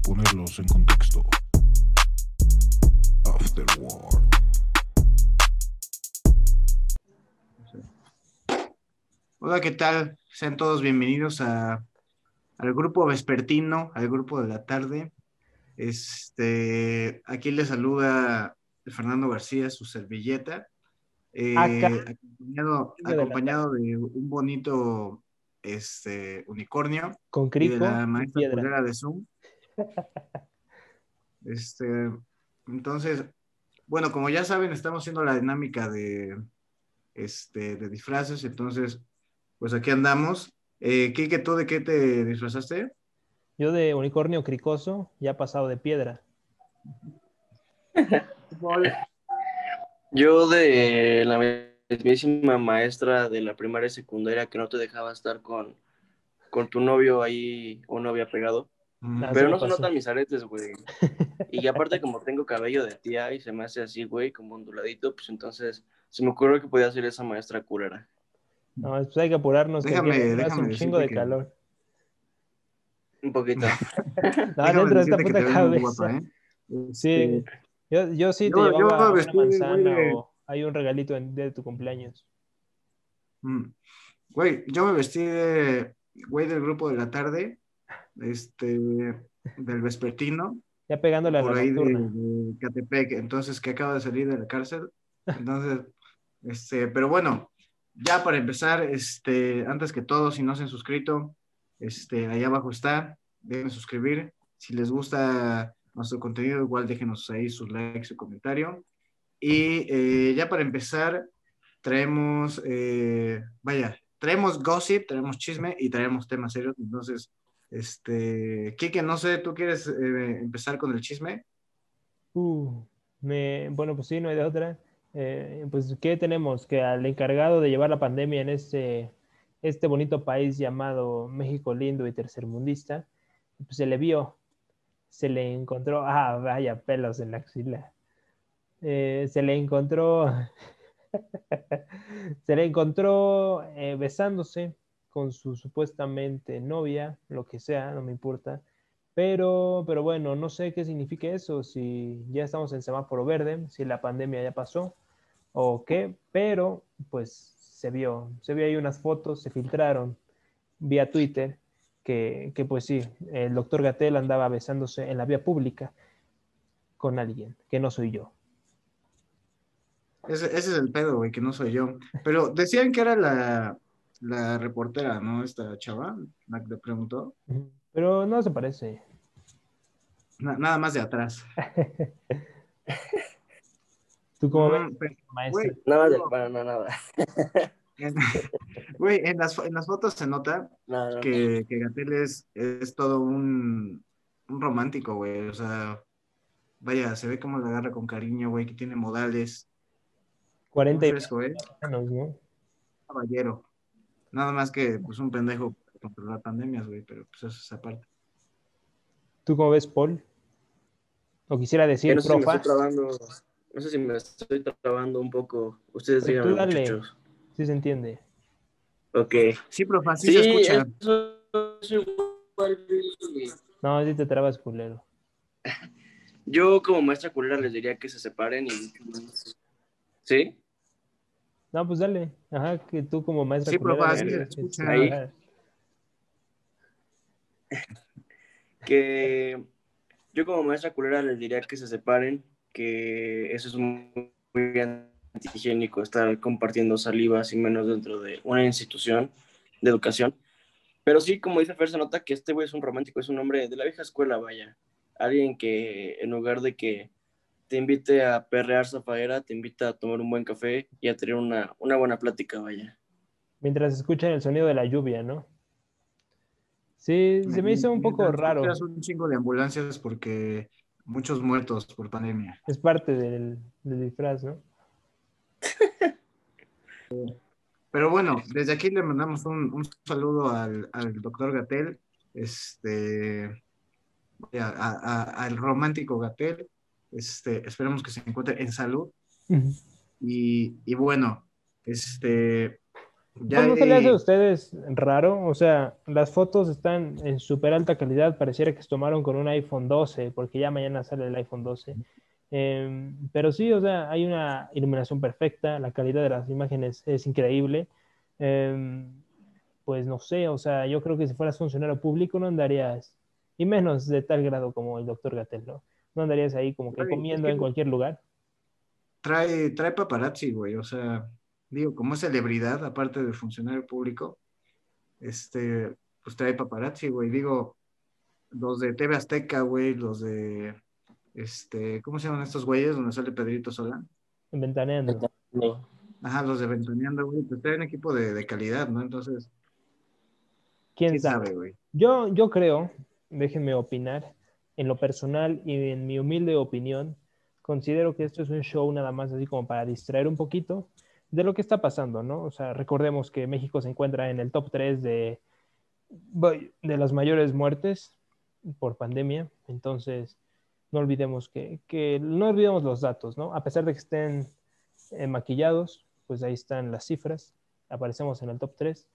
para ponerlos en contexto. Afterworld. Hola, ¿qué tal? Sean todos bienvenidos a, al grupo vespertino, al grupo de la tarde. Este, aquí les saluda Fernando García, su servilleta, eh, acompañado, acompañado de un bonito este, unicornio Con y crico de la y maestra piedra. culera de Zoom. Este, entonces, bueno, como ya saben, estamos haciendo la dinámica de, este, de disfraces, entonces, pues aquí andamos. Eh, Kike, ¿tú de qué te disfrazaste? Yo de unicornio cricoso, ya pasado de piedra. Yo de la mismísima maestra de la primaria y secundaria que no te dejaba estar con, con tu novio ahí o novia pegado. Pero no se notan mis aretes, güey. Y aparte como tengo cabello de tía y se me hace así, güey, como onduladito, pues entonces se me ocurrió que podía ser esa maestra culera. No, pues hay que apurarnos. que Déjame- hace déjame un chingo de que- calor. Un poquito. No, Déjame dentro de esta puta cabeza. guapa, ¿eh? Sí, Este, yo, yo sí te yo- yo llevaba una manzana de- o hay un regalito en- de tu cumpleaños. Mm. Güey, yo me vestí de güey del grupo de la tarde, este, del vespertino, Ya pegándole a por la ahí de, de Catepec, entonces que acaba de salir de la cárcel. Entonces, este, pero bueno, ya para empezar, este, antes que todo, si no se han suscrito, este, allá abajo está, déjenme suscribir. Si les gusta nuestro contenido, igual déjenos ahí sus likes, su comentario. Y eh, ya para empezar, traemos, eh, vaya, traemos gossip, traemos chisme y traemos temas serios. Entonces, este, Kike, no sé, ¿tú quieres eh, empezar con el chisme? Uh, bueno, pues sí, no hay de otra. Eh, pues, ¿qué tenemos? Que al encargado de llevar la pandemia en este, este bonito país llamado México lindo y tercermundista, pues se le vio, se le encontró, ah, vaya pelos en la axila. Eh, se le encontró, se le encontró besándose con su supuestamente novia, lo que sea, no me importa. Pero, pero bueno, no sé qué significa eso, si ya estamos en semáforo verde, si la pandemia ya pasó o qué, pero pues se vio, se vio ahí unas fotos, se filtraron vía Twitter, que, que pues sí, el doctor Gatel andaba besándose en la vía pública con alguien, que no soy yo. Ese, ese es el pedo, güey, que no soy yo. Pero decían que era la, la reportera, ¿no? Esta chava, la que te preguntó. Pero no se parece. Na- nada más de atrás. ¿Tú cómo Mm, ves, pero, maestro? güey, Nada de para no, nada. güey, en las, en las fotos se nota que, que Gatell es, es todo un, un romántico, güey. O sea, vaya, se ve como la agarra con cariño, güey, que tiene modales. 40 y fresco, ¿eh? años, ¿no? Caballero. Nada más que, pues, un pendejo controlar pandemias, güey, pero pues eso es aparte. ¿Tú cómo ves, Paul? O quisiera decir, no sé si me profa. estoy trabando, no sé si me estoy trabando un poco. Ustedes tú díganme, muchachos. Sí se entiende. Ok. Sí, profe, así Sí, se escucha. eso es igual. No, sí te trabas, culero. Yo como maestra culera les diría que se separen y... ¿Sí? No, pues dale. Ajá, que tú como maestra Sí, profe, culera así se deberías escucha. trabajar. que yo como maestra culera les diría que se separen, que eso es muy, muy antihigiénico, estar compartiendo salivas y menos dentro de una institución de educación. Pero sí, como dice Fer, se nota que este güey es un romántico, es un hombre de la vieja escuela, vaya. Alguien que en lugar de que te invite a perrear zafaera, te invita a tomar un buen café y a tener una, una buena plática, vaya. Mientras escuchan el sonido de la lluvia, ¿no? Sí, se me hizo un poco raro. un chingo de ambulancias porque muchos muertos por pandemia. Es parte del, del disfraz, ¿no? Pero bueno, desde aquí le mandamos un, un saludo al, al doctor Gatel, este, a- a- a- al romántico Gatel. Este, esperemos que se encuentre en salud. Ujú. Y, y bueno, este, Ya ¿No se le hace a ustedes raro? O sea, las fotos están en súper alta calidad, pareciera que se tomaron con un iPhone 12, porque ya mañana sale el iPhone 12. Em, pero sí, o sea, hay una iluminación perfecta, la calidad de las imágenes es increíble. Em, pues no sé, o sea, yo creo que si fueras funcionario público no andarías, y menos de tal grado como el doctor Gatel, ¿no? No andarías ahí como que es comiendo que- en cualquier lugar. trae, trae paparazzi, güey. O sea, digo, como es celebridad, aparte de funcionario público, este, pues trae paparazzi, güey. Digo, los de TV Azteca, güey, los de, este, ¿cómo se llaman estos güeyes donde sale Pedrito Sola? Ventaneando. Ajá, los de Ventaneando, güey, pues traen equipo de, de calidad, ¿no? Entonces, ¿Quién quién sabe? sabe, güey. Yo, yo creo, déjenme opinar, en lo personal y en mi humilde opinión, considero que esto es un show nada más así como para distraer un poquito de lo que está pasando, ¿no? O sea, recordemos que México se encuentra en el top 3 de, de las mayores muertes por pandemia, entonces no olvidemos que, que no olvidemos los datos, ¿no? A pesar de que estén eh, maquillados, pues ahí están las cifras, aparecemos en el top 3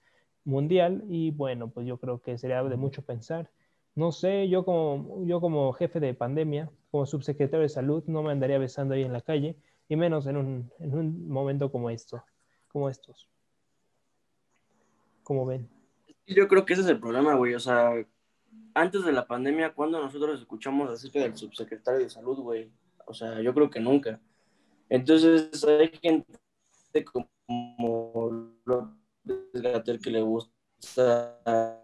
mundial y bueno, pues yo creo que sería de mucho pensar. No sé, yo como, yo como jefe de pandemia, como subsecretario de salud, no me andaría besando ahí en la calle, y menos en un, en un momento como esto, como estos. Como ven. Yo creo que ese es el problema, güey. O sea, antes de la pandemia, ¿cuándo nosotros escuchamos acerca del subsecretario de salud, güey? O sea, yo creo que nunca. Entonces, hay gente como López Gatell que le gusta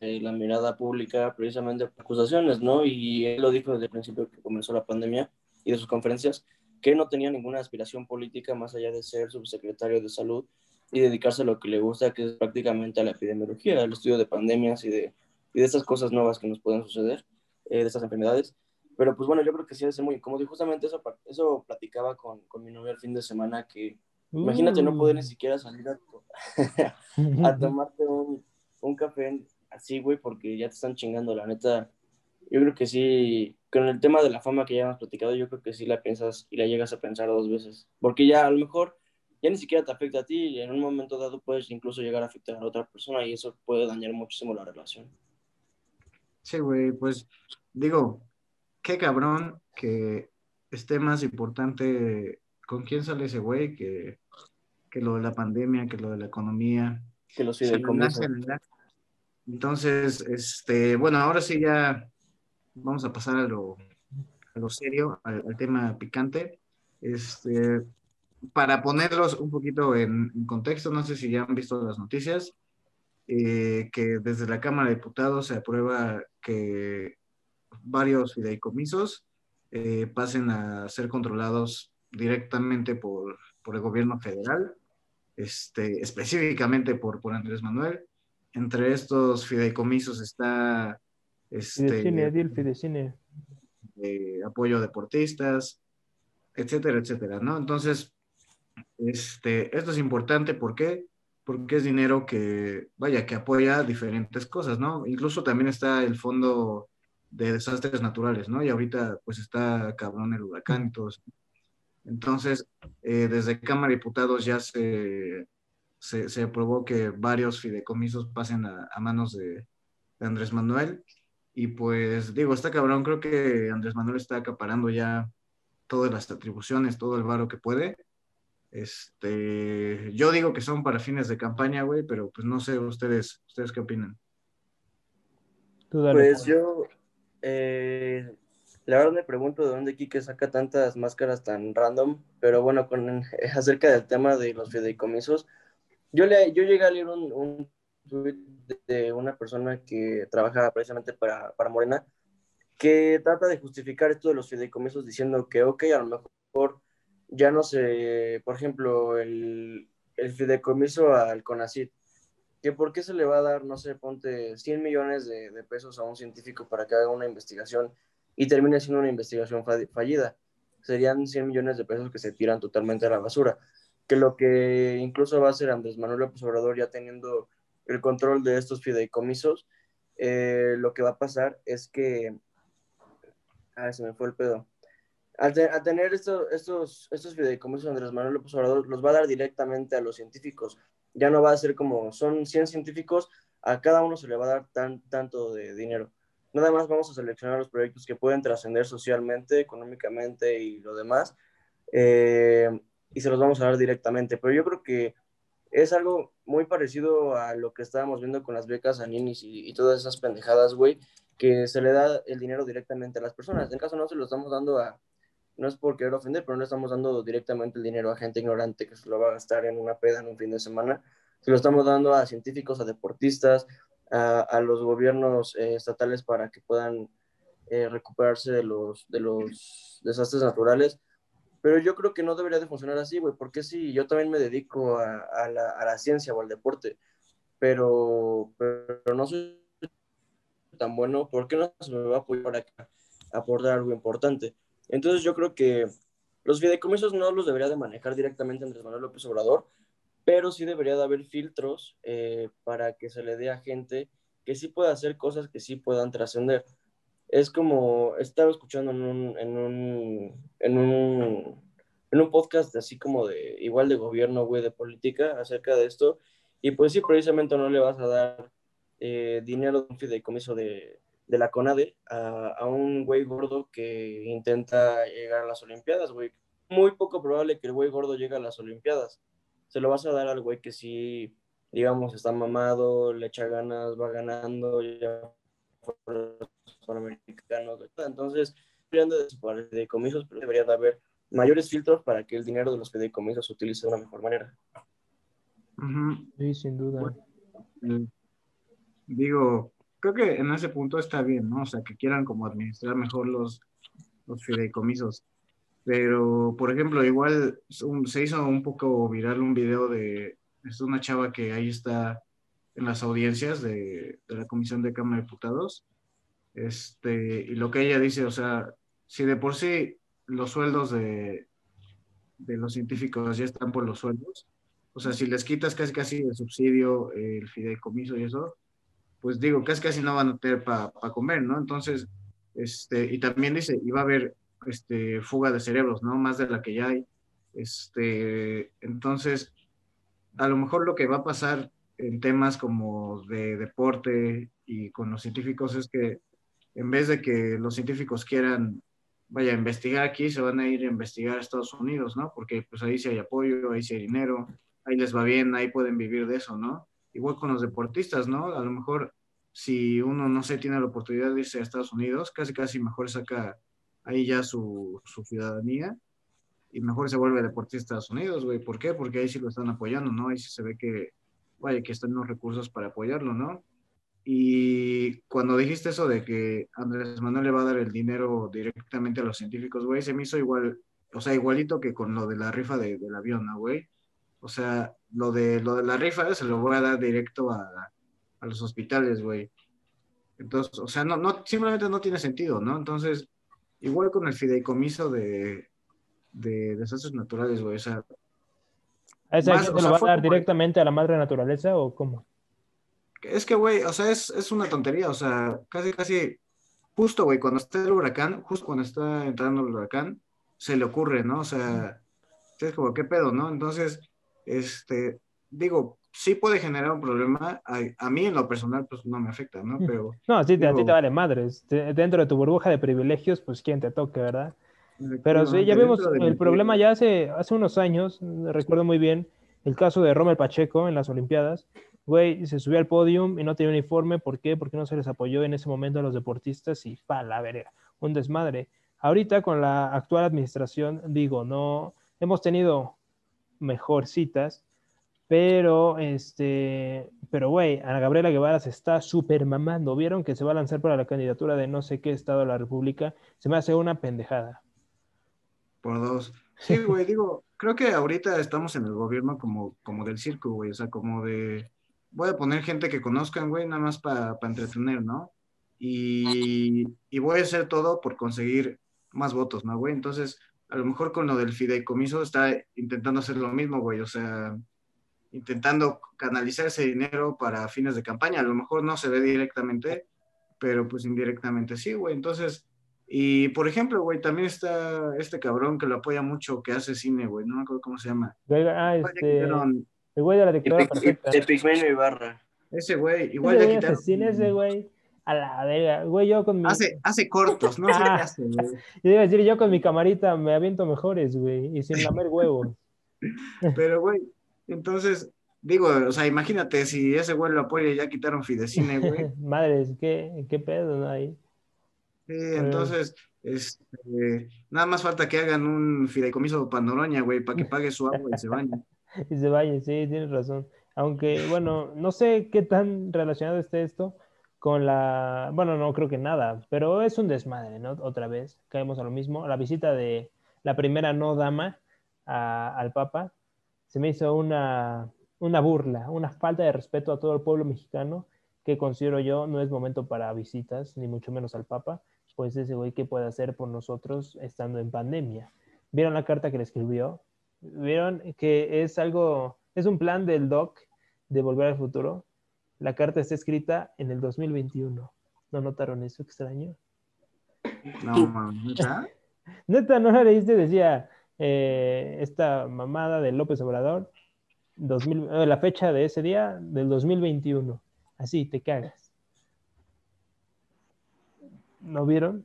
eh, la mirada pública precisamente por acusaciones, ¿no? Y él lo dijo desde el principio que comenzó la pandemia y de sus conferencias, que no tenía ninguna aspiración política más allá de ser subsecretario de salud y dedicarse a lo que le gusta, que es prácticamente a la epidemiología, al estudio de pandemias y de, y de estas cosas nuevas que nos pueden suceder, eh, de estas enfermedades. Pero pues bueno, yo creo que sí ser muy incómodo. Y justamente eso, eso platicaba con, con mi novia el fin de semana, que imagínate no poder ni siquiera salir a, a tomarte un, un café así, güey, porque ya te están chingando, la neta. Yo creo que sí, con el tema de la fama que ya hemos platicado, yo creo que sí la piensas y la llegas a pensar dos veces. Porque ya a lo mejor ya ni siquiera te afecta a ti y en un momento dado puedes incluso llegar a afectar a otra persona y eso puede dañar muchísimo la relación. Sí, güey, pues digo, qué cabrón que esté más importante con quién sale ese güey que, que lo de la pandemia, que lo de la economía. Que los fideicomisos. Entonces, este, bueno, ahora sí ya vamos a pasar a lo, a lo serio, al, tema picante. Este, para ponerlos un poquito en, en contexto, no sé si ya han visto las noticias, eh, que desde la Cámara de Diputados se aprueba que varios fideicomisos eh, pasen a ser controlados directamente por, por el gobierno federal, este, específicamente por, por Andrés Manuel. Entre estos fideicomisos está este, Fidecine, di el Fidecine. eh, apoyo a deportistas, etcétera, etcétera, ¿no? Entonces, este, esto es importante, ¿por qué? Porque es dinero que, vaya, que apoya diferentes cosas, ¿no? Incluso también está el fondo de desastres naturales, ¿no? Y ahorita, pues, está cabrón el huracán y todo eso. Entonces, eh, desde Cámara de Diputados ya se, se, se aprobó que varios fideicomisos pasen a, a manos de, de Andrés Manuel. Y pues digo, está cabrón, creo que Andrés Manuel está acaparando ya todas las atribuciones, todo el varo que puede. Este, yo digo que son para fines de campaña, güey, pero pues no sé ustedes, ustedes qué opinan. Tú dale, Pues yo, eh, la verdad me pregunto de dónde Kike saca tantas máscaras tan random, pero bueno, con, acerca del tema de los fideicomisos, yo, le, yo llegué a leer un, tweet de una persona que trabaja precisamente para, para Morena, que trata de justificar esto de los fideicomisos diciendo que, ok, a lo mejor ya no sé, por ejemplo, el, el fideicomiso al CONACYT, que por qué se le va a dar, no sé, ponte 100 millones de, de pesos a un científico para que haga una investigación y termine siendo una investigación fa- fallida. Serían 100 millones de pesos que se tiran totalmente a la basura. Que lo que incluso va a hacer Andrés Manuel López Obrador ya teniendo el control de estos fideicomisos, eh, lo que va a pasar es que... Ah, se me fue el pedo. Al, te- tener estos, estos, estos fideicomisos Andrés Manuel López Obrador, los va a dar directamente a los científicos. ya no va a ser como son 100 científicos, a cada uno se le va a dar tan, tanto de dinero. Nada más vamos a seleccionar los proyectos que pueden trascender socialmente, económicamente y lo demás, eh, y se los vamos a dar directamente. Pero yo creo que es algo muy parecido a lo que estábamos viendo con las becas a ninis y, todas esas pendejadas, güey, que se le da el dinero directamente a las personas. En caso no se lo estamos dando a, no es por querer ofender, pero no estamos dando directamente el dinero a gente ignorante que se lo va a gastar en una peda en un fin de semana. Se lo estamos dando a científicos, a deportistas, a, a los gobiernos eh, estatales para que puedan eh, recuperarse de los, de los desastres naturales. Pero yo creo que no debería de funcionar así, güey, porque si yo también me dedico a, la, a, la, ciencia o al deporte, pero, pero no soy tan bueno, ¿por qué no se me va a apoyar para aportar algo importante? Entonces yo creo que los fideicomisos no los debería de manejar directamente Andrés Manuel López Obrador, pero sí debería de haber filtros eh, para que se le dé a gente que sí pueda hacer cosas que sí puedan trascender. Es como, estaba escuchando en un, en un, en un, en un podcast así como de, igual de gobierno, güey, de política acerca de esto, y pues sí, precisamente no le vas a dar eh, dinero de un fideicomiso de, de la CONADE a, a un güey gordo que intenta llegar a las Olimpiadas, güey. Muy poco probable que el güey gordo llegue a las Olimpiadas. Se lo vas a dar al güey que sí, digamos, está mamado, le echa ganas, va ganando, ya americanos, Entonces, deberían de fideicomisos, pero debería de haber mayores filtros para que el dinero de los fideicomisos se utilice de una mejor manera. Uh -huh. Sí, sin duda. Bueno, digo, creo que en ese punto está bien, ¿no? O sea, que quieran como administrar mejor los, los fideicomisos. Pero, por ejemplo, igual un, se hizo un poco viral un video de es una chava que ahí está en las audiencias de, de, la Comisión de Cámara de Diputados. Este, y lo que ella dice, o sea, si de por sí los sueldos de, de los científicos ya están por los sueldos, o sea, si les quitas casi casi el subsidio, el fideicomiso y eso, pues digo, casi casi no van a tener para pa comer, ¿no? Entonces, este, y también dice, iba a haber este, fuga de cerebros, ¿no? Más de la que ya hay. Este, entonces, a lo mejor lo que va a pasar en temas como de deporte y con los científicos es que en vez de que los científicos quieran, vaya, a investigar aquí, se van a ir a investigar a Estados Unidos, ¿no? Porque pues ahí sí hay apoyo, ahí sí hay dinero, ahí les va bien, ahí pueden vivir de eso, ¿no? igual con los deportistas, ¿no? A lo mejor si uno no sé, tiene la oportunidad de irse a Estados Unidos, casi casi mejor saca ahí ya su, su ciudadanía y mejor se vuelve deportista de Estados Unidos, güey. ¿Por qué? Porque ahí sí lo están apoyando, ¿no? Ahí sí se ve que, vaya, que están los recursos para apoyarlo, ¿no? Y cuando dijiste eso de que Andrés Manuel le va a dar el dinero directamente a los científicos, güey, se me hizo igual, o sea, igualito que con lo de la rifa de, del avión, ¿no, güey? O sea, lo de, lo de la rifa se lo voy a dar directo a, a los hospitales, güey. Entonces, o sea, no, no, simplemente no tiene sentido, ¿no? Entonces, igual con el fideicomiso de, de desastres naturales, güey, o sea... ¿A más, o sea, lo va a dar directamente a la madre naturaleza o cómo? Es que, güey, o sea, es, es una tontería, o sea, casi, casi, justo, güey, cuando está el huracán, justo cuando está entrando el huracán, se le ocurre, ¿no? O sea, es como, ¿qué pedo, no? Entonces, este, digo, sí puede generar un problema. A, a, mí en lo personal, pues no me afecta, ¿no? Pero. No, sí, digo, a ti te vale madres. Dentro de tu burbuja de privilegios, pues quién te toque, ¿verdad? Pero sí, ya vimos el problema ya hace, hace unos años, recuerdo muy bien, el caso de Romer Pacheco en las Olimpiadas. Güey, se subió al podium y no tenía uniforme. ¿Por qué? Porque no se les apoyó en ese momento a los deportistas y pa, la verga, un desmadre. Ahorita con la actual administración, digo, no, hemos tenido mejorcitas, pero, este, pero, güey, Ana Gabriela Guevara se está súper mamando. ¿Vieron que se va a lanzar para la candidatura de no sé qué estado de la República? Se me hace una pendejada. Por dos. Sí, güey, digo, creo que ahorita estamos en el gobierno como, como del circo, güey, o sea, como de, voy a poner gente que conozcan, güey, nada más para pa entretener, ¿no? Y, y voy a hacer todo por conseguir más votos, ¿no, güey? Entonces, a lo mejor con lo del fideicomiso está intentando hacer lo mismo, güey, o sea, intentando canalizar ese dinero para fines de campaña. A lo mejor no se ve directamente, pero pues indirectamente sí, güey. Entonces, y por ejemplo, güey, también está este cabrón que lo apoya mucho, que hace cine, güey, no me acuerdo cómo se llama. Ah, este... El güey de la dictadura perfecta. De Pigmenio Ibarra. Ese güey, igual Ese ya güey quitaron. asesina ese güey. A la verga. Güey, yo con mi. Hace, hace cortos, no sé qué Ah. hace, güey. Yo iba a decir, yo con mi camarita me aviento mejores, güey. Y sin lamer huevos. Pero, güey, entonces, digo, o sea, imagínate si ese güey lo apoya y ya quitaron Fidecine, güey. Madres, ¿qué, qué pedo, no? Ahí. Sí, entonces, este, nada más falta que hagan un fideicomiso Pandoroña, güey, para que pague su agua y se bañe. Y se vaya, sí, tienes razón. Aunque, bueno, no sé qué tan relacionado esté esto con la, bueno, no creo que nada, pero es un desmadre, ¿no? Otra vez, caemos a lo mismo. La visita de la primera no dama a- al Papa se me hizo una, una burla, una falta de respeto a todo el pueblo mexicano que considero yo no es momento para visitas, ni mucho menos al Papa, pues ese güey, ¿qué puede hacer por nosotros estando en pandemia? ¿Vieron la carta que le escribió? ¿Vieron que es algo, es un plan del doc de volver al futuro? La carta está escrita en el 2021. ¿No notaron eso extraño? No, mames, ¿neta? Neta, ¿no la leíste? Decía eh, esta mamada de López Obrador, 2000, eh, la fecha de ese día del 2021. Así, te cagas. ¿No vieron?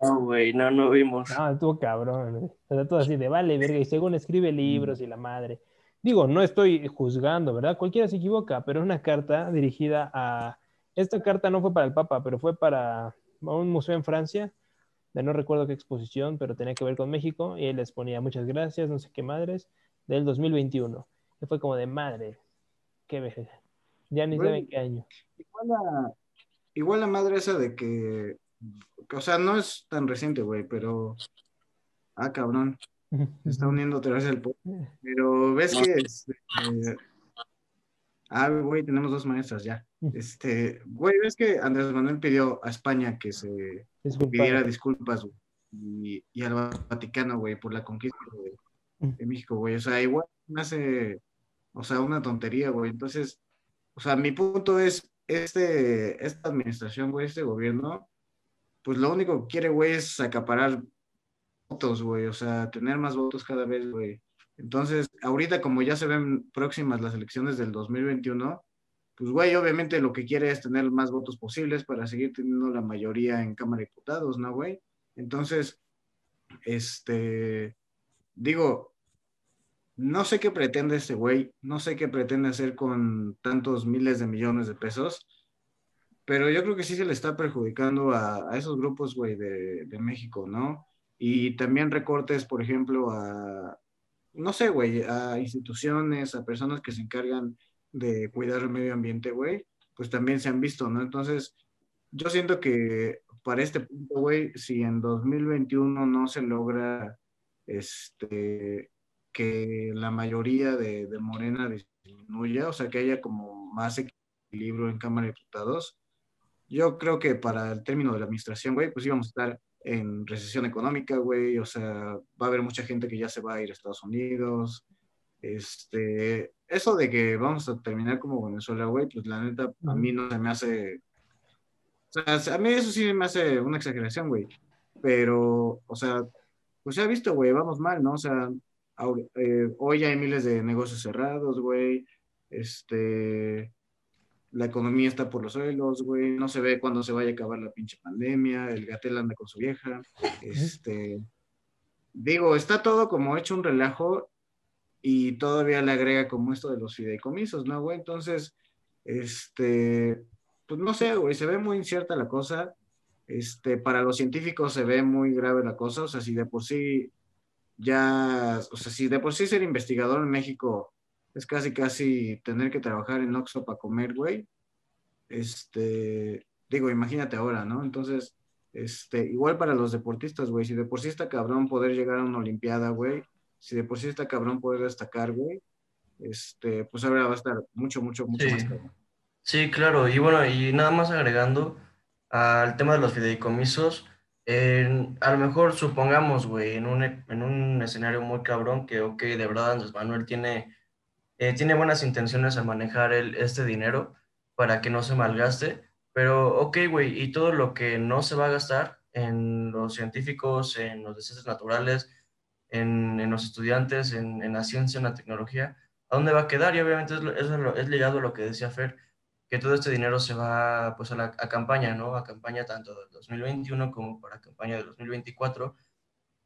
No, güey, no, no vimos. No, estuvo cabrón. güey. O sea, todo así de vale, verga. Y según escribe libros y la madre. Digo, no estoy juzgando, ¿verdad? Cualquiera se equivoca, pero es una carta dirigida a. Esta carta no fue para el Papa, pero fue para un museo en Francia, de no recuerdo qué exposición, pero tenía que ver con México. Y él les ponía muchas gracias, no sé qué madres, del 2021. Y fue como de madre. Qué verga. Ya ni saben qué año. Igual la, igual la madre esa de que, o sea, no es tan reciente, güey, pero, ah, cabrón, se está uniendo otra vez el pueblo. Pero ves que, este, eh, ah, güey, tenemos dos maestras ya. Este, güey, ves que Andrés Manuel pidió a España que se Disculpa. pidiera disculpas, güey, y, y al Vaticano, güey, por la conquista de, de México, güey. O sea, igual me hace, o sea, una tontería, güey. Entonces, o sea, mi punto es, este, esta administración, güey, este gobierno, pues lo único que quiere, güey, es acaparar votos, güey, o sea, tener más votos cada vez, güey. Entonces, ahorita como ya se ven próximas las elecciones del 2021, pues, güey, obviamente lo que quiere es tener más votos posibles para seguir teniendo la mayoría en Cámara de Diputados, ¿no, güey? Entonces, este, digo, no sé qué pretende este güey, no sé qué pretende hacer con tantos miles de millones de pesos, pero yo creo que sí se le está perjudicando a, esos grupos, güey, de, de México, ¿no? Y también recortes, por ejemplo, a, no sé, güey, a instituciones, a personas que se encargan de cuidar el medio ambiente, güey, pues también se han visto, ¿no? Entonces, yo siento que para este punto, güey, si en 2021 no se logra, este, que la mayoría de, de Morena disminuya, o sea, que haya como más equilibrio en Cámara de Diputados, yo creo que para el término de la administración, güey, pues íbamos a estar en recesión económica, güey, o sea, va a haber mucha gente que ya se va a ir a Estados Unidos, este, eso de que vamos a terminar como Venezuela, güey, pues la neta, a mí no se me hace, o sea, a mí eso sí me hace una exageración, güey, pero, o sea, pues se ha visto, güey, vamos mal, ¿no? O sea, ahora- eh, hoy ya hay miles de negocios cerrados, güey, este, la economía está por los suelos, güey, no se ve cuándo se vaya a acabar la pinche pandemia, el gatel anda con su vieja, este, digo, está todo como hecho un relajo y todavía le agrega como esto de los fideicomisos, ¿no, güey? Entonces, este, pues no sé, güey, se ve muy incierta la cosa, este, para los científicos se ve muy grave la cosa, o sea, si de por sí ya, o sea, si de por sí ser investigador en México es casi, casi tener que trabajar en Oxxo para comer, güey, este, digo, imagínate ahora, ¿no? Entonces, este, igual para los deportistas, güey, si de por sí está cabrón poder llegar a una olimpiada, güey, si de por sí está cabrón poder destacar, güey, este, pues ahora va a estar mucho, mucho, mucho Sí. más cabrón. Sí, claro. Y bueno, y nada más agregando al tema de los fideicomisos, en- a lo mejor supongamos, güey, en un, en un escenario muy cabrón que, ok, de verdad Andrés Manuel tiene, eh, tiene buenas intenciones al manejar este dinero para que no se malgaste, pero ok, güey, y todo lo que no se va a gastar en los científicos, en los desastres naturales, en, los estudiantes, en, la ciencia, en la tecnología, a dónde va a quedar y obviamente es, es ligado a lo que decía Fer, que todo este dinero se va pues a la a campaña, ¿no? A campaña tanto del 2021 como para campaña del 2024.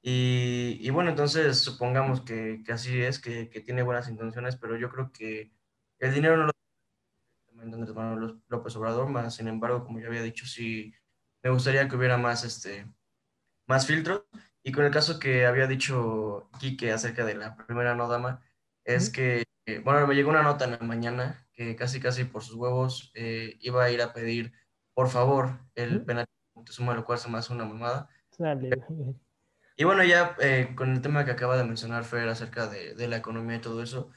Y, y bueno, entonces supongamos que, que así es, que, que tiene buenas intenciones, pero yo creo que el dinero no lo tiene Andrés Manuel López Obrador, más sin embargo, como ya había dicho, sí me gustaría que hubiera más, este, más filtros. Y con el caso que había dicho Quique acerca de la primera no dama, es que, eh, bueno, me llegó una nota en la mañana que casi, casi por sus huevos eh, iba a ir a pedir, por favor, el penal de Moctezuma, lo cual se me hace una mamada. Güey. Y bueno, ya eh, con el tema que acaba de mencionar Fer acerca de, de la economía y todo eso,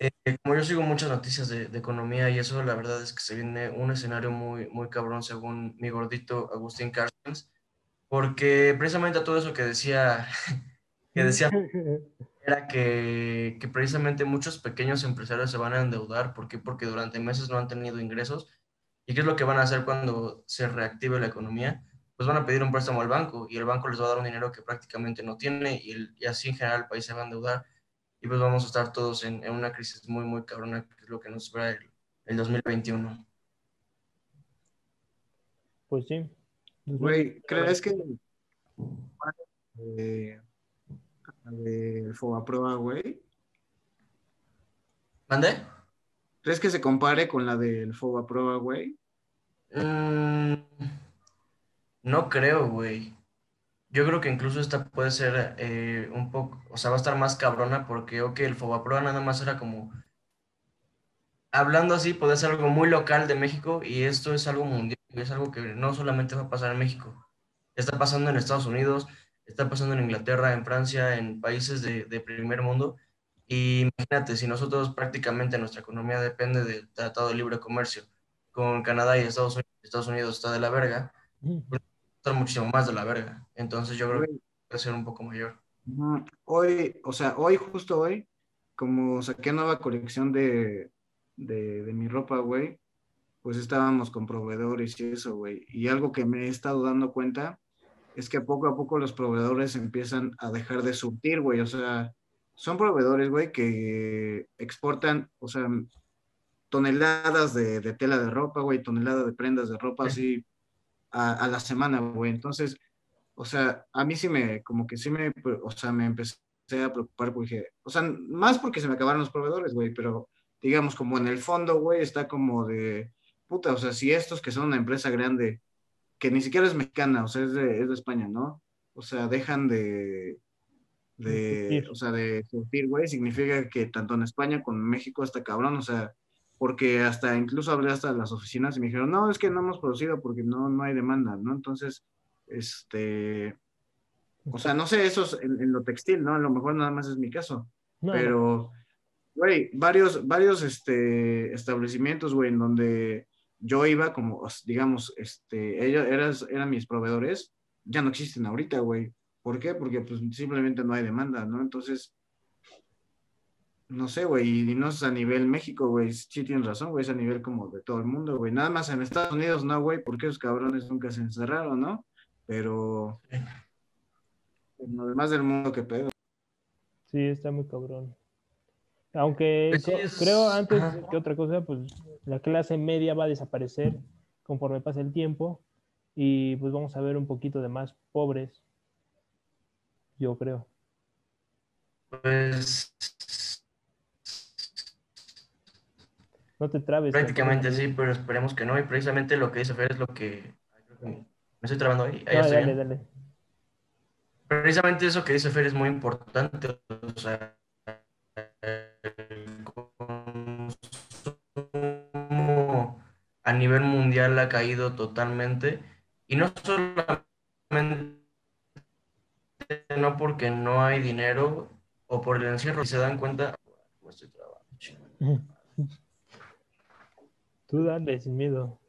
eh, como yo sigo muchas noticias de, de economía y eso, la verdad es que se viene un escenario muy, muy cabrón según mi gordito Agustín Carstens, porque precisamente todo eso que decía, que decía era que, que precisamente muchos pequeños empresarios se van a endeudar. ¿Por qué? Porque durante meses no han tenido ingresos. ¿Y qué es lo que van a hacer cuando se reactive la economía? Pues van a pedir un préstamo al banco y el banco les va a dar un dinero que prácticamente no tiene y, el- y así en general el país se va a endeudar y pues vamos a estar todos en, en una crisis muy, muy cabrona, que es lo que nos espera el, el 2021. Pues sí. Güey, ¿crees que la de Fobaproa, güey? ¿Mande? ¿Crees que se compare con la del Fobaproa, güey? Mm, no creo, güey. Yo creo que incluso esta puede ser eh, un poco, o sea, va a estar más cabrona porque, ok, el Fobaproa nada más era como, hablando así, puede ser algo muy local de México y esto es algo mundial, es algo que no solamente va a pasar en México, está pasando en Estados Unidos, está pasando en Inglaterra, en Francia, en países de, de primer mundo. Y imagínate, si nosotros prácticamente nuestra economía depende del Tratado de Libre Comercio con Canadá y Estados Unidos, Estados Unidos está de la verga, está muchísimo más de la verga. Entonces yo creo que Güey, puede ser un poco mayor. Hoy, o sea, hoy, justo hoy, como saqué nueva colección de, de, de mi ropa, güey, pues estábamos con proveedores y eso, güey. Y algo que me he estado dando cuenta es que poco a poco los proveedores empiezan a dejar de surtir, güey. O sea, son proveedores, güey, que exportan, o sea, toneladas de, de tela de ropa, güey, toneladas de prendas de ropa, así a, a la semana, güey. Entonces, o sea, a mí sí me, como que sí me, o sea, me empecé a preocupar porque, o sea, más porque se me acabaron los proveedores, güey, pero digamos, como en el fondo, güey, está como de, puta, o sea, si estos que son una empresa grande, que ni siquiera es mexicana, o sea, es de, es de España, ¿no? O sea, dejan de, de, o sea, de surtir, güey, significa que tanto en España como en México está cabrón, o sea, porque hasta incluso hablé hasta las oficinas y me dijeron, no, es que no hemos producido porque no, no hay demanda, ¿no? Entonces, este, o sea, no sé, eso es en, en lo textil, ¿no? A lo mejor nada más es mi caso, no. pero, güey, varios, varios, este, establecimientos, güey, en donde yo iba como, digamos, este, ellos eran, eran mis proveedores, ya no existen ahorita, güey. ¿Por qué? Porque pues simplemente no hay demanda, ¿no? Entonces, no sé, güey, y no es a nivel México, güey, sí tienes razón, güey, es a nivel como de todo el mundo, güey. Nada más en Estados Unidos, no, güey, porque esos cabrones nunca se encerraron, ¿no? Pero en lo demás del mundo, qué pedo. Sí, está muy cabrón. Aunque Pues sí, co- es- creo antes ajá. que otra cosa, pues la clase media va a desaparecer conforme pase el tiempo y pues vamos a ver un poquito de más pobres, yo creo. Pues No te trabes. prácticamente sí, pero esperemos que no. Y precisamente lo que dice Fer es lo que... Me estoy trabando ahí. ahí No, estoy dale, bien. dale. Precisamente eso que dice Fer es muy importante. O sea, el consumo a nivel mundial ha caído totalmente. Y no solamente no porque no hay dinero o por el encierro. Si se dan cuenta, me estoy trabando, chinga. Tú dale, sin miedo.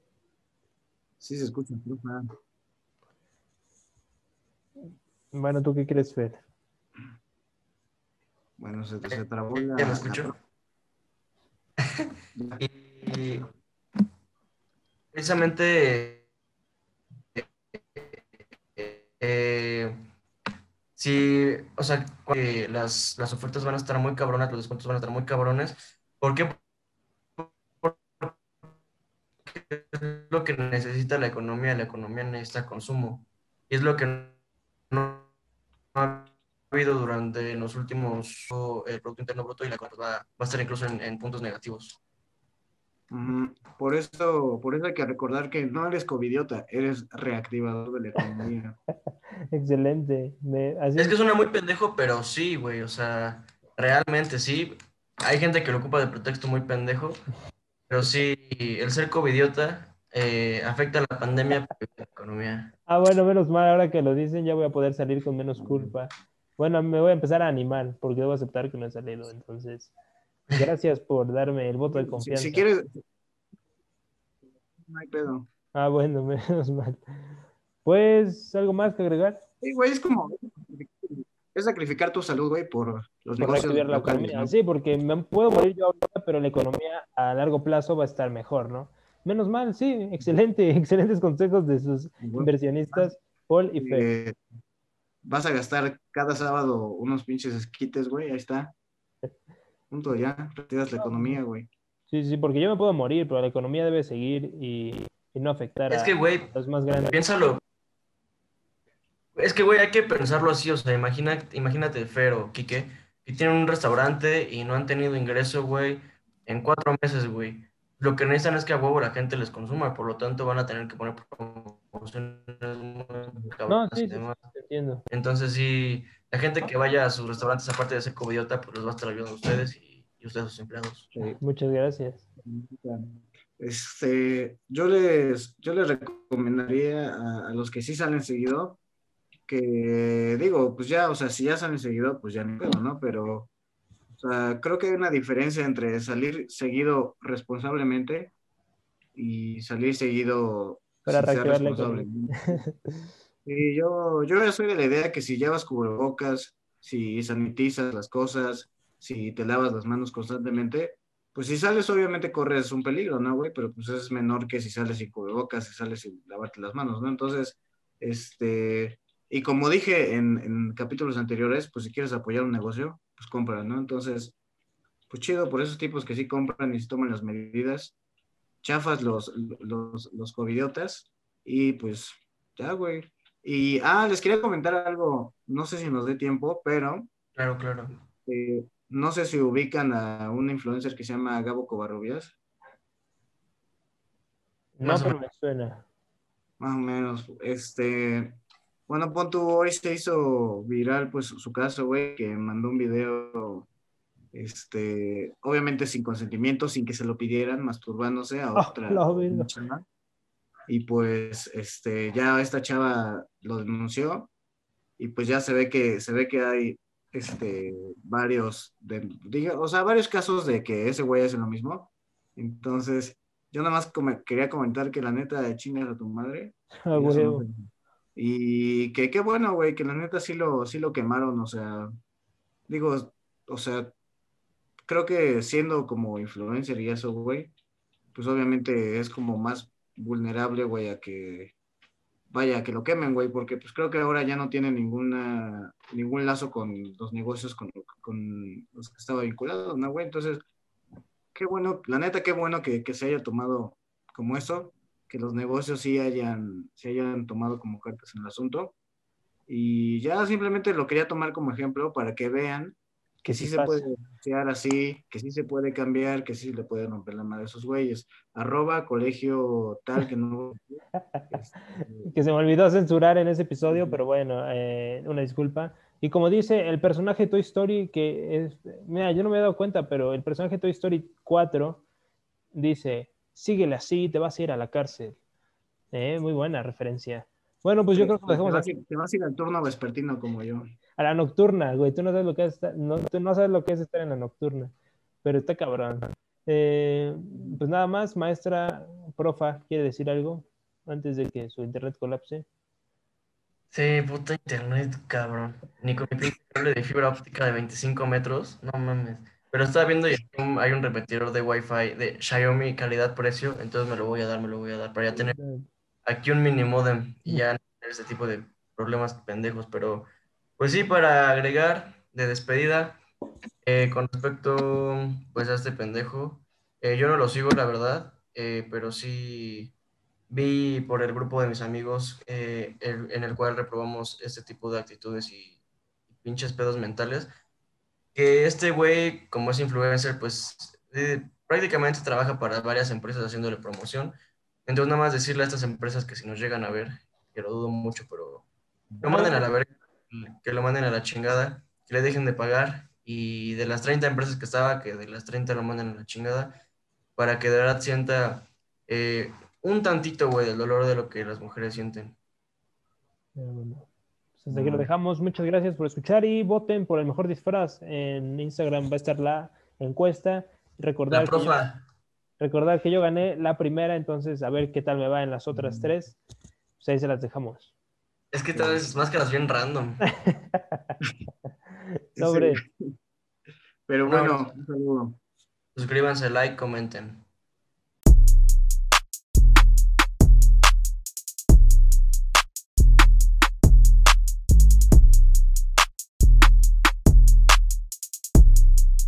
Sí se escucha, trufa. Bueno, ¿tú qué crees, Fer? Bueno, se, se trabó la... ¿Ya me escucho? Y precisamente eh, si, o sea, que las, las ofertas van a estar muy cabronas, los descuentos van a estar muy cabrones. ¿Por qué? Necesita la economía, la economía necesita consumo. Y es lo que no ha habido durante los últimos, el Producto Interno Bruto y la economía va, va a estar incluso en, en puntos negativos. Ujú. Por eso, por eso hay que recordar que no eres covidiota, eres reactivador de la economía. Excelente. Me- así Es que suena muy pendejo, pero sí, güey, o sea, realmente sí. Hay gente que lo ocupa de pretexto muy pendejo, pero sí, el ser covidiota eh, afecta la pandemia, pero a la economía. Ah, bueno, menos mal, ahora que lo dicen ya voy a poder salir con menos culpa. Bueno, me voy a empezar a animar porque debo aceptar que no he salido. Entonces, gracias por darme el voto de confianza. si quieres, no hay pedo. Ah, bueno, menos mal. Pues, ¿algo más que agregar? Sí, güey, es como, es sacrificar tu salud, güey, por los Por negocios la locales, economía. ¿no? Sí, porque me puedo morir yo ahorita, pero la economía a largo plazo va a estar mejor, ¿no? Menos mal, sí, excelente, excelentes consejos de sus inversionistas, Paul y Fer. Eh, vas a gastar cada sábado unos pinches esquites, güey, ahí está. Punto, ya, retiras la economía, güey. Sí, sí, porque yo me puedo morir, pero la economía debe seguir y, y no afectar Es a que, güey, los más grandes. piénsalo. Es que, güey, hay que pensarlo así, o sea, imagina, imagínate, Fer o Quique, que tienen un restaurante y no han tenido ingreso, güey, en cuatro meses, güey. Lo que necesitan es que a huevo la gente les consuma, por lo tanto van a tener que poner promociones muy No, sí, y sí, demás. sí, entiendo. Entonces, sí, la gente que vaya a sus restaurantes, aparte de ser covidiota, pues les va a estar ayudando a ustedes y, y ustedes a sus empleados. Sí. Muchas gracias. Este, yo les, yo les recomendaría a, a los que sí salen seguido, que digo, pues ya, o sea, si ya salen seguido, pues ya pedo, ¿no? Pero, sea, creo que hay una diferencia entre salir seguido responsablemente y salir seguido Para reactivar. Y yo, yo ya soy de la idea que si llevas cubrebocas, si sanitizas las cosas, si te lavas las manos constantemente, pues si sales obviamente corres un peligro, ¿no, güey? Pero pues es menor que si sales sin cubrebocas, si sales sin lavarte las manos, ¿no? Entonces, este, y como dije en, en capítulos anteriores, pues si quieres apoyar un negocio, pues compra, ¿no? Entonces, pues chido por esos tipos que sí compran y se toman las medidas, chafas los, los, los covidiotas y pues ya, güey. Y, ah, les quería comentar algo, no sé si nos dé tiempo, pero Claro, claro. eh, no sé si ubican a un influencer que se llama Gabo Covarrubias, No, Más o pero me suena. más o menos. Este, bueno, pon hoy se hizo viral pues su caso, güey, que mandó un video, este, obviamente sin consentimiento, sin que se lo pidieran, masturbándose a Ah, otra una chava. Y pues, este, ya esta chava lo denunció y pues ya se ve que, se ve que hay, este, varios, de, diga, o sea, varios casos de que ese güey hace lo mismo. Entonces, yo nada más quería comentar que la neta de chingas a tu madre. Ah, y que qué bueno, güey, que la neta sí lo, sí lo quemaron, o sea, digo, o sea, creo que siendo como influencer y eso, güey, pues obviamente es como más vulnerable, güey, a que, vaya, que lo quemen, güey, porque pues creo que ahora ya no tiene ninguna, ningún lazo con los negocios con, con los que estaba vinculado, ¿no, güey? Entonces, qué bueno, la neta, qué bueno que, que se haya tomado como eso, que los negocios sí hayan, sí hayan tomado como cartas en el asunto. Y ya simplemente lo quería tomar como ejemplo para que vean que sí se pasa. puede denunciar así, que sí se puede cambiar, que sí le puede romper la madre a esos güeyes. Arroba colegio tal que no. este, Que se me olvidó censurar en ese episodio, pero bueno, eh, una disculpa. Y como dice el personaje Toy Story, que es, mira, yo no me he dado cuenta, pero el personaje Toy Story 4 dice, síguele así, te vas a ir a la cárcel. Eh, muy buena referencia. Bueno, pues yo creo que lo te dejamos vas, aquí. a- te vas a ir al turno vespertino como yo. A la nocturna, güey. Tú no sabes lo que es estar, no, tú no sabes lo que es estar en la nocturna. Pero está cabrón. Eh, pues nada más, maestra, profa, ¿quiere decir algo antes de que su internet colapse? Sí, puta internet, cabrón. Ni con mi cable de fibra óptica de 25 metros, no mames. Pero estaba viendo y hay un, repetidor de Wi-Fi de Xiaomi calidad-precio, entonces me lo voy a dar, me lo voy a dar, para ya tener aquí un mini modem y ya no tener ese tipo de problemas pendejos, pero Pues sí, para agregar de despedida, eh, con respecto pues a este pendejo, eh, yo no lo sigo, la verdad, eh, pero sí vi por el grupo de mis amigos eh, el- en el cual reprobamos este tipo de actitudes y, pinches pedos mentales, que este güey, como es influencer, pues eh, prácticamente trabaja para varias empresas haciéndole promoción. Entonces, nada más decirle a estas empresas que si nos llegan a ver, que lo dudo mucho, pero lo manden a la verga, que lo manden a la chingada, que le dejen de pagar y de las 30 empresas que estaba, que de las 30 lo manden a la chingada, para que de verdad sienta eh, un tantito, güey, del dolor de lo que las mujeres sienten. Bueno, hasta aquí lo dejamos. Muchas gracias por escuchar y voten por el mejor disfraz. En Instagram va a estar la encuesta. Recordar La que yo- Recordar que yo gané la primera, entonces a ver qué tal me va en las otras tres. Pues ahí se las dejamos. es que tal vez máscaras bien random. Sobre. Pero No. bueno, un saludo. Suscríbanse, like, comenten.